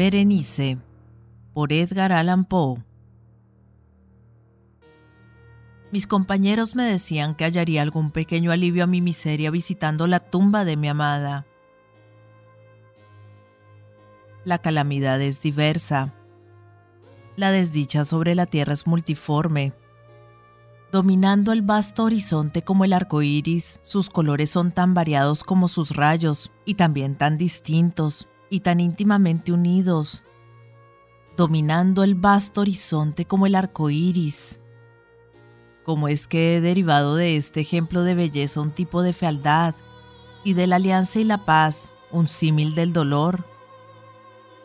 Berenice por Edgar Allan Poe Mis compañeros me decían que hallaría algún pequeño alivio a mi miseria visitando la tumba de mi amada. La calamidad es diversa. La desdicha sobre la tierra es multiforme. Dominando el vasto horizonte como el arco iris, sus colores son tan variados como sus rayos y también tan distintos y tan íntimamente unidos. Dominando el vasto horizonte como el arco iris, ¿Cómo es que he derivado de este ejemplo de belleza un tipo de fealdad y de la alianza y la paz un símil del dolor?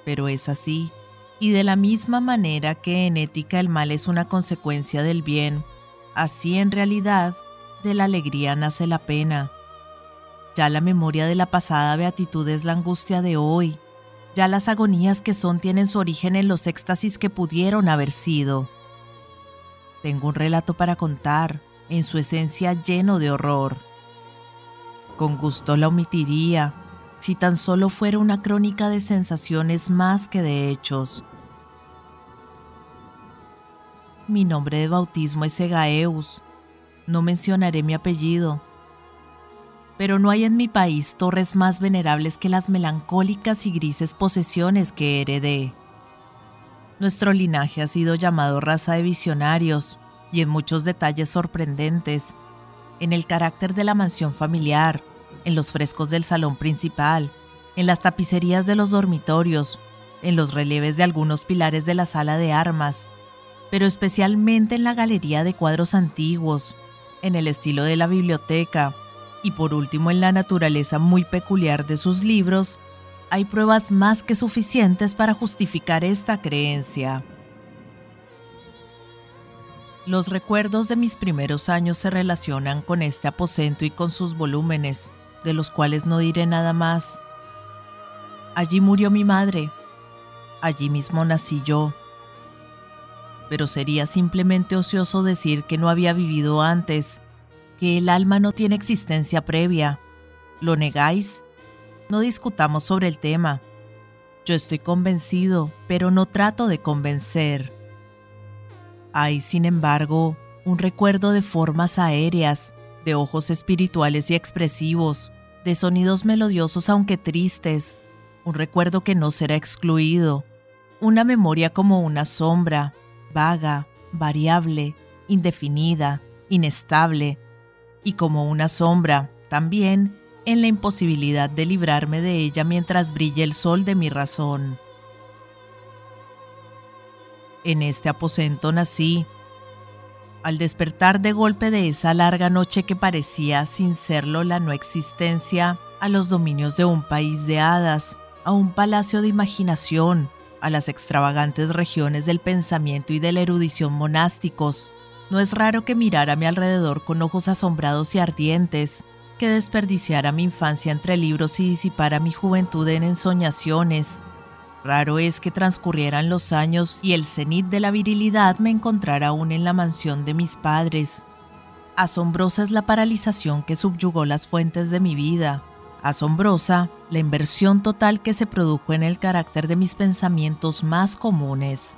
Pero es así, y de la misma manera que en ética el mal es una consecuencia del bien, así en realidad de la alegría nace la pena. Ya la memoria de la pasada beatitud es la angustia de hoy, ya las agonías que son tienen su origen en los éxtasis que pudieron haber sido. Tengo un relato para contar, en su esencia lleno de horror. Con gusto la omitiría, si tan solo fuera una crónica de sensaciones más que de hechos. Mi nombre de bautismo es Egaeus. No mencionaré mi apellido. Pero no hay en mi país torres más venerables que las melancólicas y grises posesiones que heredé. Nuestro linaje ha sido llamado raza de visionarios y en muchos detalles sorprendentes, en el carácter de la mansión familiar, en los frescos del salón principal, en las tapicerías de los dormitorios, en los relieves de algunos pilares de la sala de armas, pero especialmente en la galería de cuadros antiguos, en el estilo de la biblioteca y por último en la naturaleza muy peculiar de sus libros hay pruebas más que suficientes para justificar esta creencia. Los recuerdos de mis primeros años se relacionan con este aposento y con sus volúmenes, de los cuales no diré nada más. Allí murió mi madre, allí mismo nací yo. Pero sería simplemente ocioso decir que no había vivido antes, que el alma no tiene existencia previa. ¿Lo negáis? No discutamos sobre el tema. Yo estoy convencido, pero no trato de convencer. Hay, sin embargo, un recuerdo de formas aéreas, de ojos espirituales y expresivos, de sonidos melodiosos aunque tristes, un recuerdo que no será excluido, una memoria como una sombra, vaga, variable, indefinida, inestable, y como una sombra, también en la imposibilidad de librarme de ella mientras brille el sol de mi razón. En este aposento nací. Al despertar de golpe de esa larga noche que parecía, sin serlo, la no existencia, a los dominios de un país de hadas, a un palacio de imaginación, a las extravagantes regiones del pensamiento y de la erudición monásticos, no es raro que mirara a mi alrededor con ojos asombrados y ardientes, que desperdiciara mi infancia entre libros y disipara mi juventud en ensoñaciones. Raro es que transcurrieran los años y el cenit de la virilidad me encontrara aún en la mansión de mis padres. Asombrosa es la paralización que subyugó las fuentes de mi vida. Asombrosa la inversión total que se produjo en el carácter de mis pensamientos más comunes.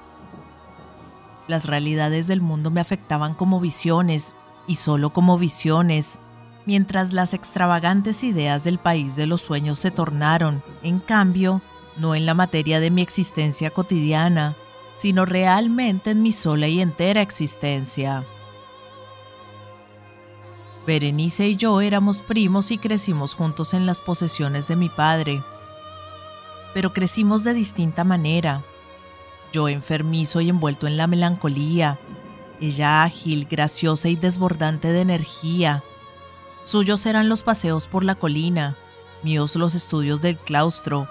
Las realidades del mundo me afectaban como visiones, y solo como visiones, mientras las extravagantes ideas del país de los sueños se tornaron, en cambio, no en la materia de mi existencia cotidiana, sino realmente en mi sola y entera existencia. Berenice y yo éramos primos y crecimos juntos en las posesiones de mi padre, pero crecimos de distinta manera. Yo enfermizo y envuelto en la melancolía, ella ágil, graciosa y desbordante de energía, Suyos eran los paseos por la colina, míos los estudios del claustro.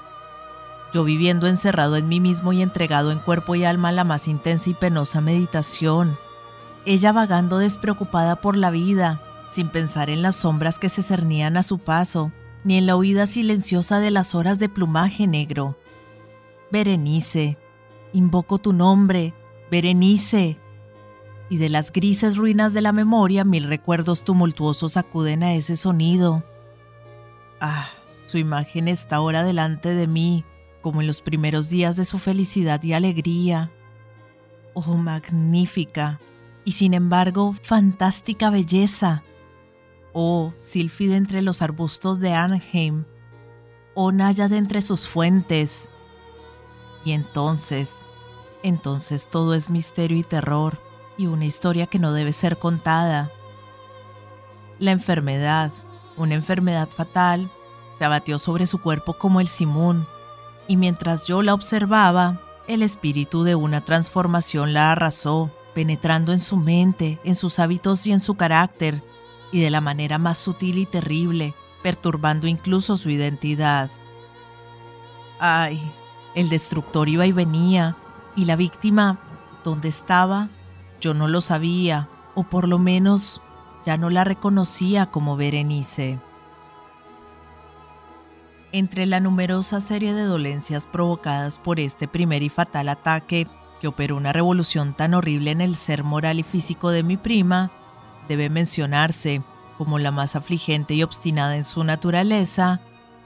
Yo viviendo encerrado en mí mismo y entregado en cuerpo y alma a la más intensa y penosa meditación. Ella vagando despreocupada por la vida, sin pensar en las sombras que se cernían a su paso, ni en la huida silenciosa de las horas de plumaje negro. Berenice, invoco tu nombre, Berenice y de las grises ruinas de la memoria mil recuerdos tumultuosos acuden a ese sonido. Ah, su imagen está ahora delante de mí, como en los primeros días de su felicidad y alegría. Oh, magnífica y sin embargo fantástica belleza. Oh, sílfide entre los arbustos de Arnheim. Oh, náyade entre sus fuentes. Y entonces, entonces todo es misterio y terror y una historia que no debe ser contada. La enfermedad, una enfermedad fatal, se abatió sobre su cuerpo como el simón, y mientras yo la observaba, el espíritu de una transformación la arrasó, penetrando en su mente, en sus hábitos y en su carácter, y de la manera más sutil y terrible, perturbando incluso su identidad. Ay, el destructor iba y venía, y la víctima, ¿dónde estaba? Yo no lo sabía, o por lo menos ya no la reconocía como Berenice. Entre la numerosa serie de dolencias provocadas por este primer y fatal ataque, que operó una revolución tan horrible en el ser moral y físico de mi prima, debe mencionarse, como la más afligente y obstinada en su naturaleza,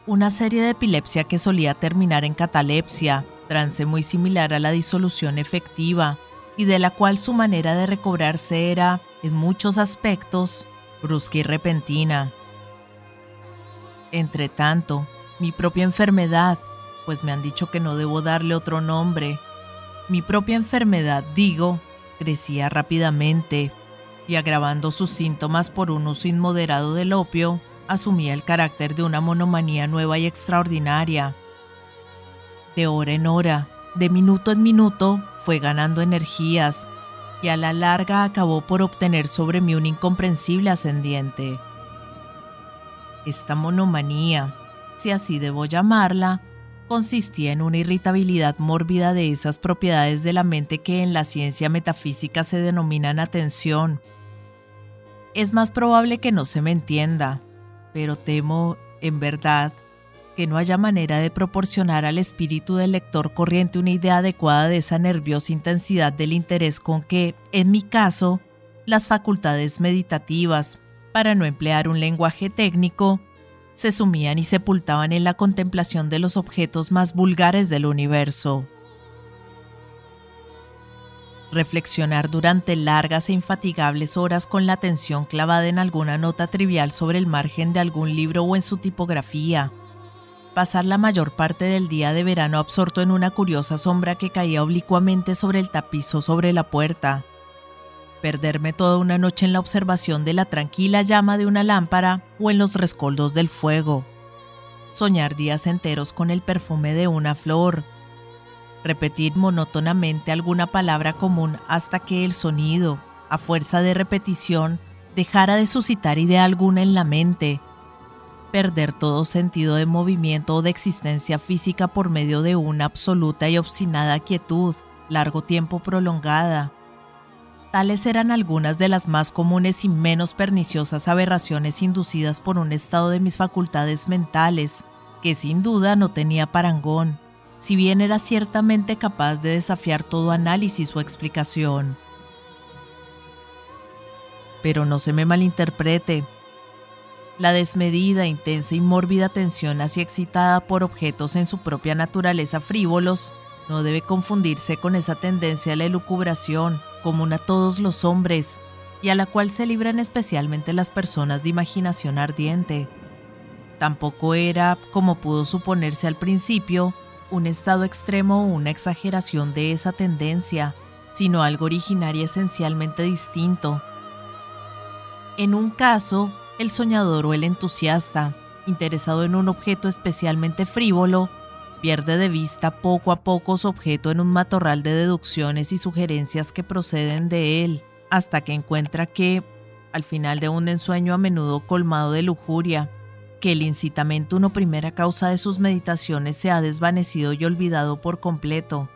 una serie de epilepsia que solía terminar en catalepsia, trance muy similar a la disolución efectiva, y de la cual su manera de recobrarse era, en muchos aspectos, brusca y repentina. Entretanto, mi propia enfermedad, pues me han dicho que no debo darle otro nombre, mi propia enfermedad, digo, crecía rápidamente y agravando sus síntomas por un uso inmoderado del opio, asumía el carácter de una monomanía nueva y extraordinaria. De hora en hora, de minuto en minuto, fue ganando energías y a la larga acabó por obtener sobre mí un incomprensible ascendiente. Esta monomanía, si así debo llamarla, consistía en una irritabilidad mórbida de esas propiedades de la mente que en la ciencia metafísica se denominan atención. Es más probable que no se me entienda, pero temo, en verdad, que no haya manera de proporcionar al espíritu del lector corriente una idea adecuada de esa nerviosa intensidad del interés con que, en mi caso, las facultades meditativas, para no emplear un lenguaje técnico, se sumían y sepultaban en la contemplación de los objetos más vulgares del universo. Reflexionar durante largas e infatigables horas con la atención clavada en alguna nota trivial sobre el margen de algún libro o en su tipografía, pasar la mayor parte del día de verano absorto en una curiosa sombra que caía oblicuamente sobre el tapiz o sobre la puerta. Perderme toda una noche en la observación de la tranquila llama de una lámpara o en los rescoldos del fuego. Soñar días enteros con el perfume de una flor. Repetir monótonamente alguna palabra común hasta que el sonido, a fuerza de repetición, dejara de suscitar idea alguna en la mente perder todo sentido de movimiento o de existencia física por medio de una absoluta y obstinada quietud, largo tiempo prolongada. Tales eran algunas de las más comunes y menos perniciosas aberraciones inducidas por un estado de mis facultades mentales, que sin duda no tenía parangón, si bien era ciertamente capaz de desafiar todo análisis o explicación. Pero no se me malinterprete, la desmedida, intensa y mórbida tensión así excitada por objetos en su propia naturaleza frívolos no debe confundirse con esa tendencia a la elucubración, común a todos los hombres, y a la cual se libran especialmente las personas de imaginación ardiente. Tampoco era, como pudo suponerse al principio, un estado extremo o una exageración de esa tendencia, sino algo originario esencialmente distinto. En un caso, el soñador o el entusiasta, interesado en un objeto especialmente frívolo, pierde de vista poco a poco su objeto en un matorral de deducciones y sugerencias que proceden de él, hasta que encuentra que, al final de un ensueño a menudo colmado de lujuria, que el incitamento o primera causa de sus meditaciones se ha desvanecido y olvidado por completo.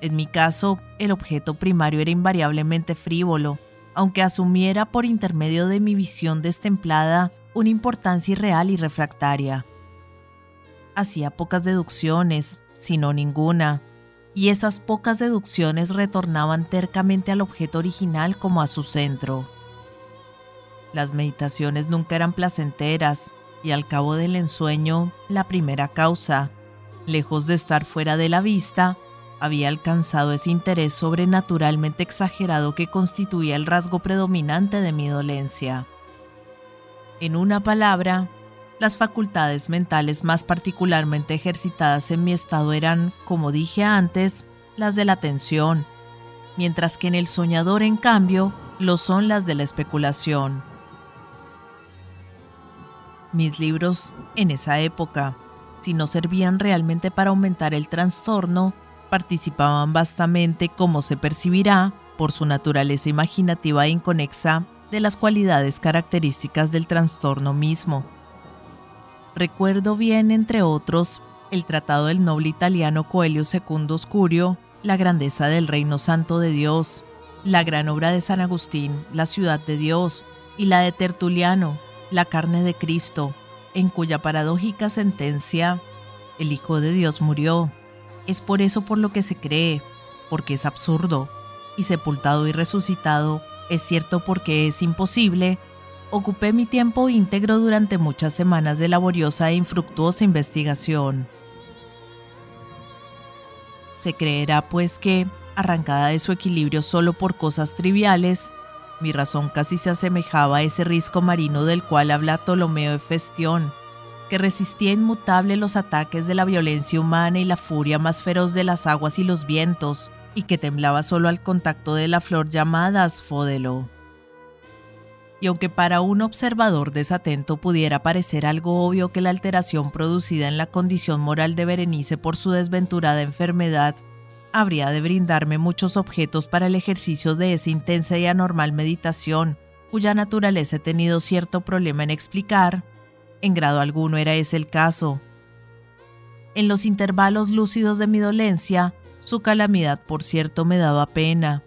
En mi caso, el objeto primario era invariablemente frívolo, aunque asumiera por intermedio de mi visión destemplada una importancia irreal y refractaria. Hacía pocas deducciones, si no ninguna, y esas pocas deducciones retornaban tercamente al objeto original como a su centro. Las meditaciones nunca eran placenteras, y al cabo del ensueño, la primera causa, lejos de estar fuera de la vista, había alcanzado ese interés sobrenaturalmente exagerado que constituía el rasgo predominante de mi dolencia. En una palabra, las facultades mentales más particularmente ejercitadas en mi estado eran, como dije antes, las de la atención, mientras que en el soñador, en cambio, lo son las de la especulación. Mis libros, en esa época, si no servían realmente para aumentar el trastorno, participaban vastamente, como se percibirá, por su naturaleza imaginativa e inconexa, de las cualidades características del trastorno mismo. Recuerdo bien, entre otros, el tratado del noble italiano Coelho Secundo Oscurio, La grandeza del reino santo de Dios, la gran obra de San Agustín, La ciudad de Dios, y la de Tertuliano, La carne de Cristo, en cuya paradójica sentencia, el Hijo de Dios murió. Es por eso por lo que se cree, porque es absurdo, y sepultado y resucitado, es cierto porque es imposible, ocupé mi tiempo íntegro durante muchas semanas de laboriosa e infructuosa investigación. Se creerá pues que, arrancada de su equilibrio solo por cosas triviales, mi razón casi se asemejaba a ese risco marino del cual habla Ptolomeo de Festión, que resistía inmutable los ataques de la violencia humana y la furia más feroz de las aguas y los vientos, y que temblaba solo al contacto de la flor llamada asfódelo. Y aunque para un observador desatento pudiera parecer algo obvio que la alteración producida en la condición moral de Berenice por su desventurada enfermedad habría de brindarme muchos objetos para el ejercicio de esa intensa y anormal meditación, cuya naturaleza he tenido cierto problema en explicar, en grado alguno era ese el caso. En los intervalos lúcidos de mi dolencia, su calamidad, por cierto, me daba pena,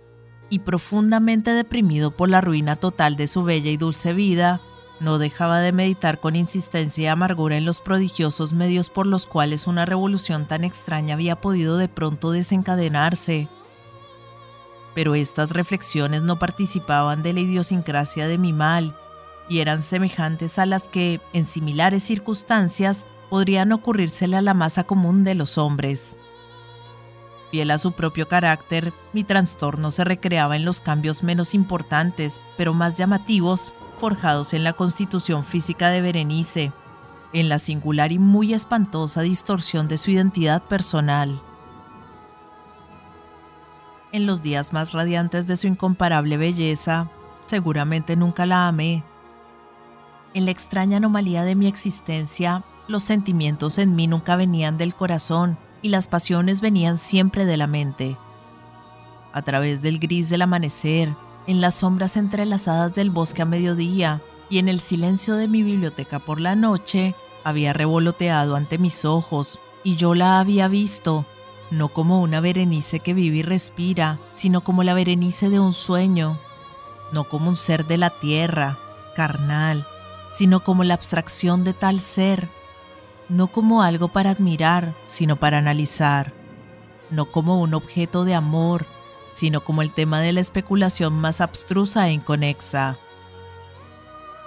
y profundamente deprimido por la ruina total de su bella y dulce vida, no dejaba de meditar con insistencia y amargura en los prodigiosos medios por los cuales una revolución tan extraña había podido de pronto desencadenarse. Pero estas reflexiones no participaban de la idiosincrasia de mi mal, y eran semejantes a las que, en similares circunstancias, podrían ocurrírsele a la masa común de los hombres. Fiel a su propio carácter, mi trastorno se recreaba en los cambios menos importantes, pero más llamativos, forjados en la constitución física de Berenice, en la singular y muy espantosa distorsión de su identidad personal. En los días más radiantes de su incomparable belleza, seguramente nunca la amé. En la extraña anomalía de mi existencia, los sentimientos en mí nunca venían del corazón y las pasiones venían siempre de la mente. A través del gris del amanecer, en las sombras entrelazadas del bosque a mediodía y en el silencio de mi biblioteca por la noche, había revoloteado ante mis ojos y yo la había visto, no como una Berenice que vive y respira, sino como la Berenice de un sueño, no como un ser de la tierra, carnal, sino como la abstracción de tal ser, no como algo para admirar, sino para analizar, no como un objeto de amor, sino como el tema de la especulación más abstrusa e inconexa.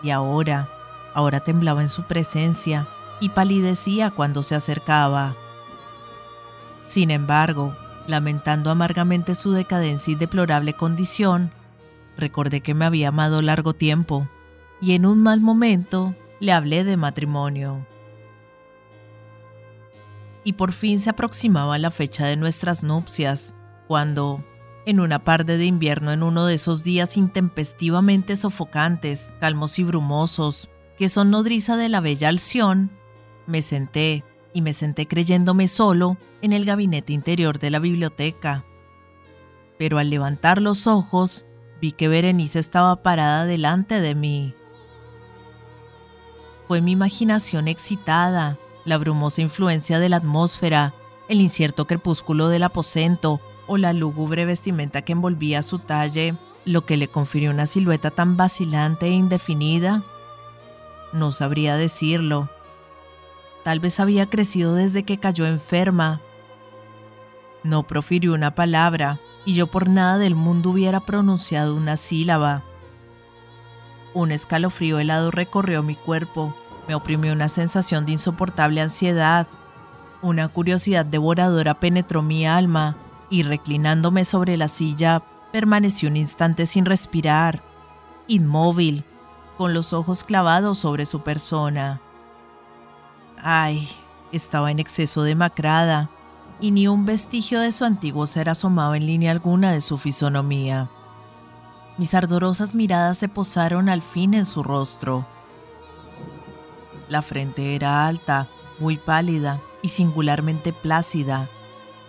Y ahora, ahora temblaba en su presencia y palidecía cuando se acercaba. Sin embargo, lamentando amargamente su decadencia y deplorable condición, recordé que me había amado largo tiempo y en un mal momento le hablé de matrimonio. Y por fin se aproximaba la fecha de nuestras nupcias, cuando, en una tarde de invierno en uno de esos días intempestivamente sofocantes, calmos y brumosos, que son nodriza de la bella Alción, me senté, y me senté creyéndome solo, en el gabinete interior de la biblioteca. Pero al levantar los ojos, vi que Berenice estaba parada delante de mí. Fue mi imaginación excitada, la brumosa influencia de la atmósfera, el incierto crepúsculo del aposento o la lúgubre vestimenta que envolvía su talle, lo que le confirió una silueta tan vacilante e indefinida? No sabría decirlo. Tal vez había crecido desde que cayó enferma. No profirió una palabra, y yo por nada del mundo hubiera pronunciado una sílaba. Un escalofrío helado recorrió mi cuerpo, me oprimió una sensación de insoportable ansiedad, Una curiosidad devoradora penetró mi alma y reclinándome sobre la silla, permanecí un instante sin respirar, inmóvil, con los ojos clavados sobre su persona. Ay, estaba en exceso demacrada, y ni un vestigio de su antiguo ser asomaba en línea alguna de su fisonomía. Mis ardorosas miradas se posaron al fin en su rostro. La frente era alta, muy pálida y singularmente plácida,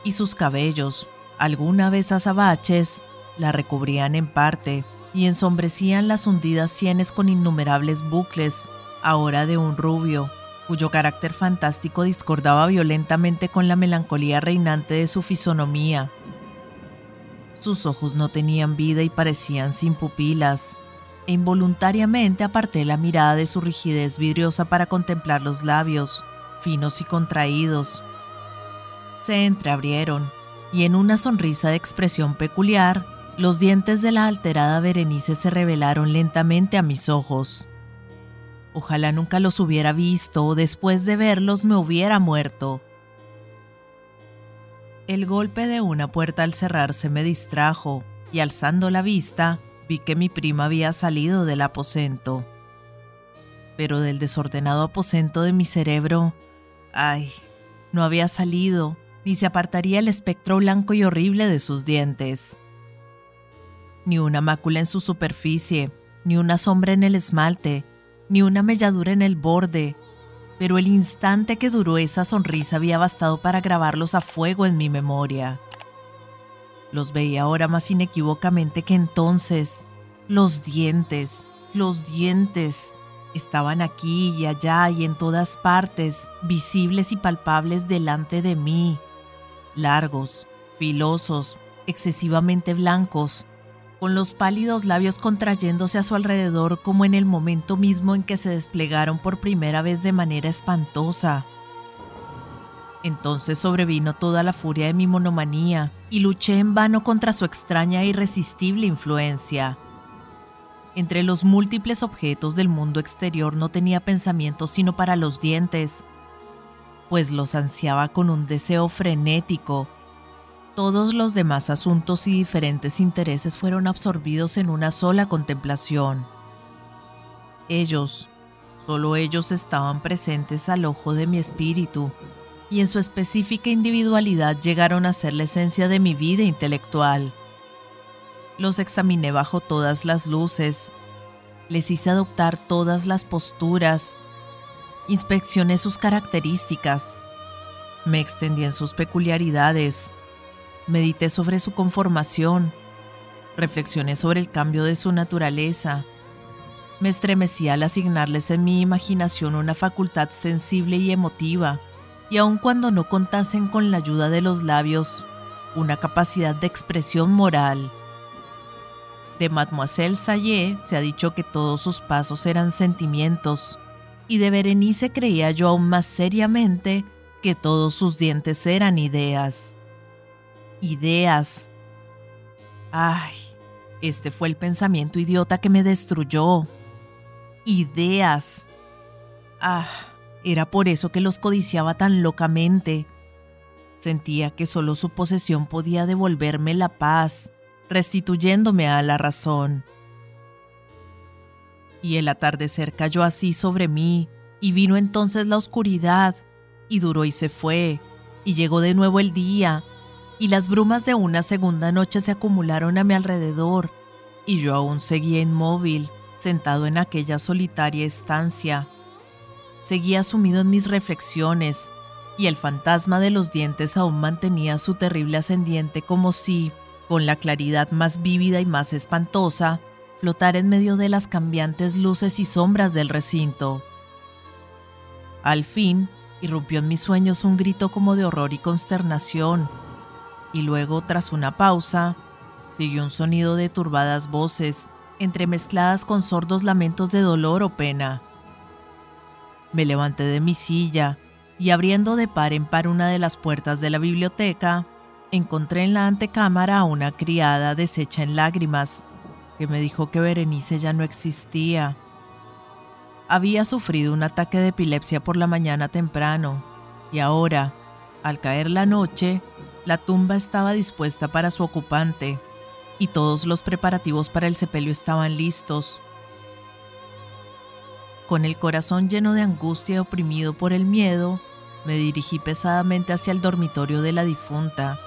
y sus cabellos, alguna vez azabaches, la recubrían en parte y ensombrecían las hundidas sienes con innumerables bucles, ahora de un rubio, cuyo carácter fantástico discordaba violentamente con la melancolía reinante de su fisonomía. Sus ojos no tenían vida y parecían sin pupilas, e involuntariamente aparté la mirada de su rigidez vidriosa para contemplar los labios, finos y contraídos. Se entreabrieron, y en una sonrisa de expresión peculiar, los dientes de la alterada Berenice se revelaron lentamente a mis ojos. Ojalá nunca los hubiera visto o después de verlos me hubiera muerto. El golpe de una puerta al cerrarse me distrajo y alzando la vista vi que mi prima había salido del aposento. Pero del desordenado aposento de mi cerebro, ay, no había salido, ni se apartaría el espectro blanco y horrible de sus dientes. Ni una mácula en su superficie, ni una sombra en el esmalte, ni una melladura en el borde, pero el instante que duró esa sonrisa había bastado para grabarlos a fuego en mi memoria. Los veía ahora más inequívocamente que entonces. Los dientes, los dientes, estaban aquí y allá y en todas partes, visibles y palpables delante de mí, largos, filosos, excesivamente blancos, con los pálidos labios contrayéndose a su alrededor como en el momento mismo en que se desplegaron por primera vez de manera espantosa. Entonces sobrevino toda la furia de mi monomanía y luché en vano contra su extraña e irresistible influencia. Entre los múltiples objetos del mundo exterior no tenía pensamiento sino para los dientes, pues los ansiaba con un deseo frenético todos los demás asuntos y diferentes intereses fueron absorbidos en una sola contemplación. Ellos, solo ellos estaban presentes al ojo de mi espíritu, y en su específica individualidad llegaron a ser la esencia de mi vida intelectual. Los examiné bajo todas las luces, les hice adoptar todas las posturas, inspeccioné sus características, me extendí en sus peculiaridades, Medité sobre su conformación, reflexioné sobre el cambio de su naturaleza. Me estremecí al asignarles en mi imaginación una facultad sensible y emotiva, y aun cuando no contasen con la ayuda de los labios, una capacidad de expresión moral. De Mademoiselle Sayé se ha dicho que todos sus pasos eran sentimientos, y de Berenice creía yo aún más seriamente que todos sus dientes eran ideas ideas. Ay, este fue el pensamiento idiota que me destruyó. Ideas. Ah, era por eso que los codiciaba tan locamente. Sentía que solo su posesión podía devolverme la paz, restituyéndome a la razón. Y el atardecer cayó así sobre mí, y vino entonces la oscuridad, y duró y se fue, y llegó de nuevo el día, y las brumas de una segunda noche se acumularon a mi alrededor, y yo aún seguía inmóvil, sentado en aquella solitaria estancia. Seguía sumido en mis reflexiones, y el fantasma de los dientes aún mantenía su terrible ascendiente como si, con la claridad más vívida y más espantosa, flotara en medio de las cambiantes luces y sombras del recinto. Al fin, irrumpió en mis sueños un grito como de horror y consternación, y luego, tras una pausa, siguió un sonido de turbadas voces, entremezcladas con sordos lamentos de dolor o pena. Me levanté de mi silla y abriendo de par en par una de las puertas de la biblioteca, encontré en la antecámara a una criada deshecha en lágrimas, que me dijo que Berenice ya no existía. Había sufrido un ataque de epilepsia por la mañana temprano, y ahora, Al caer la noche, la tumba estaba dispuesta para su ocupante y todos los preparativos para el sepelio estaban listos. Con el corazón lleno de angustia y oprimido por el miedo, me dirigí pesadamente hacia el dormitorio de la difunta.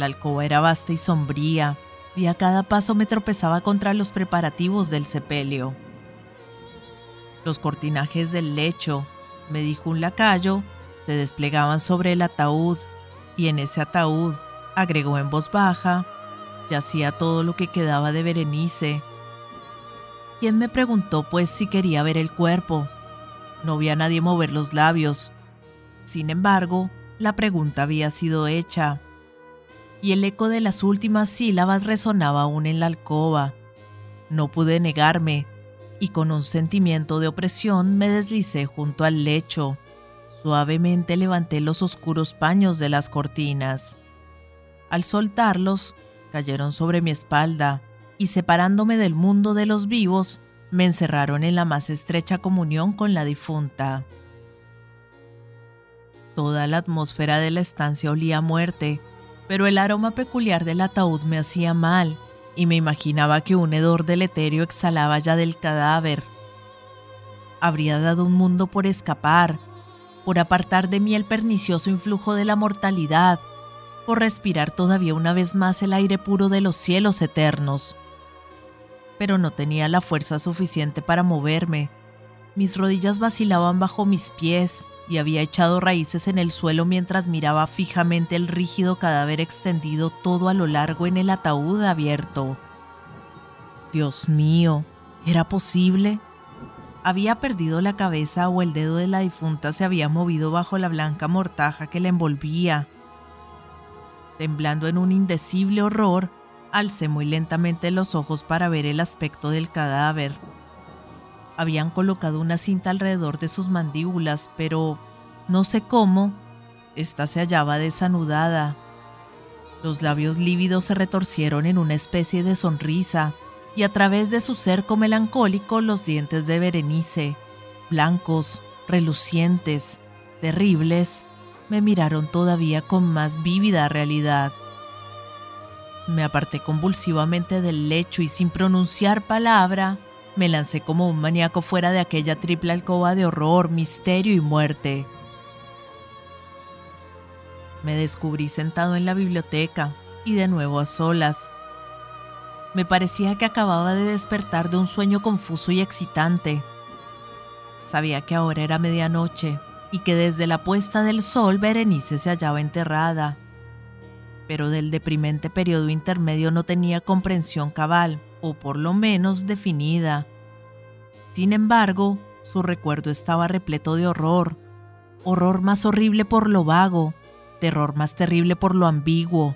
La alcoba era vasta y sombría, y a cada paso me tropezaba contra los preparativos del sepelio. Los cortinajes del lecho, me dijo un lacayo, se desplegaban sobre el ataúd, y en ese ataúd, agregó en voz baja, yacía todo lo que quedaba de Berenice. ¿Quién me preguntó pues si quería ver el cuerpo? No vi a nadie mover los labios. Sin embargo, la pregunta había sido hecha y el eco de las últimas sílabas resonaba aún en la alcoba. No pude negarme, y con un sentimiento de opresión me deslicé junto al lecho. Suavemente levanté los oscuros paños de las cortinas. Al soltarlos, cayeron sobre mi espalda, y separándome del mundo de los vivos, me encerraron en la más estrecha comunión con la difunta. Toda la atmósfera de la estancia olía a muerte, pero el aroma peculiar del ataúd me hacía mal y me imaginaba que un hedor deleterio exhalaba ya del cadáver. Habría dado un mundo por escapar, por apartar de mí el pernicioso influjo de la mortalidad, por respirar todavía una vez más el aire puro de los cielos eternos. Pero no tenía la fuerza suficiente para moverme. Mis rodillas vacilaban bajo mis pies y había echado raíces en el suelo mientras miraba fijamente el rígido cadáver extendido todo a lo largo en el ataúd abierto. Dios mío, ¿era posible? Había perdido la cabeza o el dedo de la difunta se había movido bajo la blanca mortaja que la envolvía. Temblando en un indecible horror, alcé muy lentamente los ojos para ver el aspecto del cadáver habían colocado una cinta alrededor de sus mandíbulas, pero no sé cómo, ésta se hallaba desanudada. Los labios lívidos se retorcieron en una especie de sonrisa, y a través de su cerco melancólico los dientes de Berenice, blancos, relucientes, terribles, me miraron todavía con más vívida realidad. Me aparté convulsivamente del lecho y sin pronunciar palabra, me lancé como un maníaco fuera de aquella triple alcoba de horror, misterio y muerte. Me descubrí sentado en la biblioteca y de nuevo a solas. Me parecía que acababa de despertar de un sueño confuso y excitante. Sabía que ahora era medianoche y que desde la puesta del sol Berenice se hallaba enterrada. Pero del deprimente periodo intermedio no tenía comprensión cabal o por lo menos definida. Sin embargo, su recuerdo estaba repleto de horror, horror más horrible por lo vago, terror más terrible por lo ambiguo.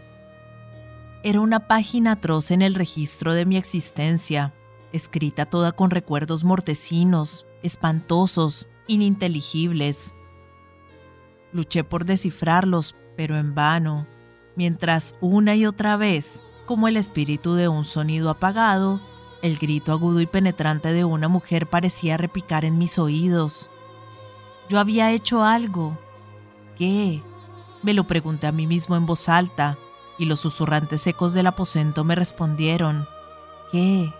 Era una página atroz en el registro de mi existencia, escrita toda con recuerdos mortecinos, espantosos, ininteligibles. Luché por descifrarlos, pero en vano, mientras una y otra vez como el espíritu de un sonido apagado, el grito agudo y penetrante de una mujer parecía repicar en mis oídos. Yo había hecho algo. ¿Qué? Me lo pregunté a mí mismo en voz alta, y los susurrantes ecos del aposento me respondieron. ¿Qué?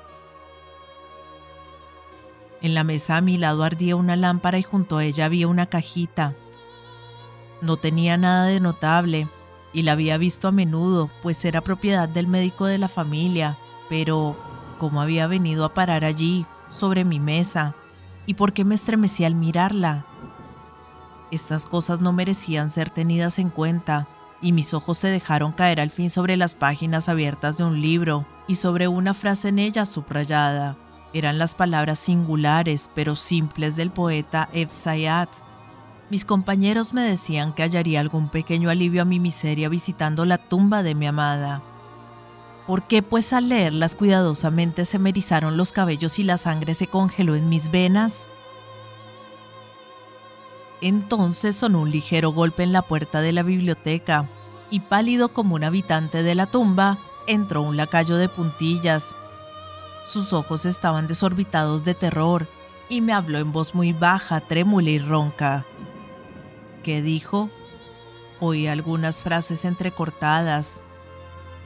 En la mesa a mi lado ardía una lámpara y junto a ella había una cajita. No tenía nada de notable, y la había visto a menudo, pues era propiedad del médico de la familia, pero ¿cómo había venido a parar allí, sobre mi mesa? ¿Y por qué me estremecí al mirarla? Estas cosas no merecían ser tenidas en cuenta, y mis ojos se dejaron caer al fin sobre las páginas abiertas de un libro y sobre una frase en ella subrayada. Eran las palabras singulares pero simples del poeta Efsayat, mis compañeros me decían que hallaría algún pequeño alivio a mi miseria visitando la tumba de mi amada. ¿Por qué pues al leerlas cuidadosamente se me erizaron los cabellos y la sangre se congeló en mis venas? Entonces sonó un ligero golpe en la puerta de la biblioteca, y pálido como un habitante de la tumba, entró un lacayo de puntillas. Sus ojos estaban desorbitados de terror, y me habló en voz muy baja, trémula y ronca. ¿Qué dijo? Oí algunas frases entrecortadas.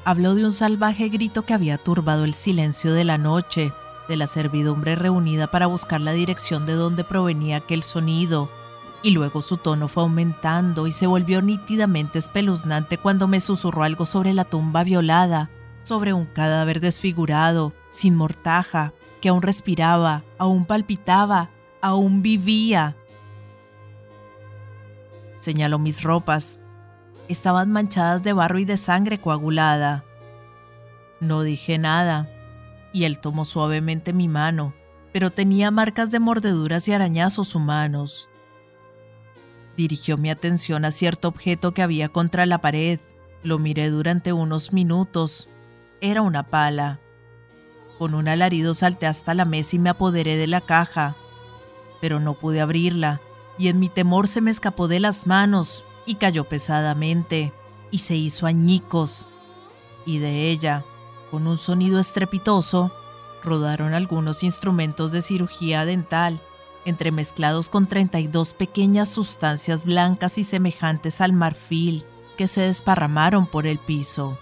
Habló de un salvaje grito que había turbado el silencio de la noche, de la servidumbre reunida para buscar la dirección de donde provenía aquel sonido, y luego su tono fue aumentando y se volvió nítidamente espeluznante cuando me susurró algo sobre la tumba violada, sobre un cadáver desfigurado, sin mortaja, que aún respiraba, aún palpitaba, aún vivía. Señaló mis ropas. Estaban manchadas de barro y de sangre coagulada. No dije nada, y él tomó suavemente mi mano, pero tenía marcas de mordeduras y arañazos humanos. Dirigió mi atención a cierto objeto que había contra la pared. Lo miré durante unos minutos. Era una pala. Con un alarido salté hasta la mesa y me apoderé de la caja. Pero no pude abrirla, y en mi temor se me escapó de las manos y cayó pesadamente, y se hizo añicos. Y de ella, con un sonido estrepitoso, rodaron algunos instrumentos de cirugía dental entremezclados con 32 pequeñas sustancias blancas y semejantes al marfil que se desparramaron por el piso.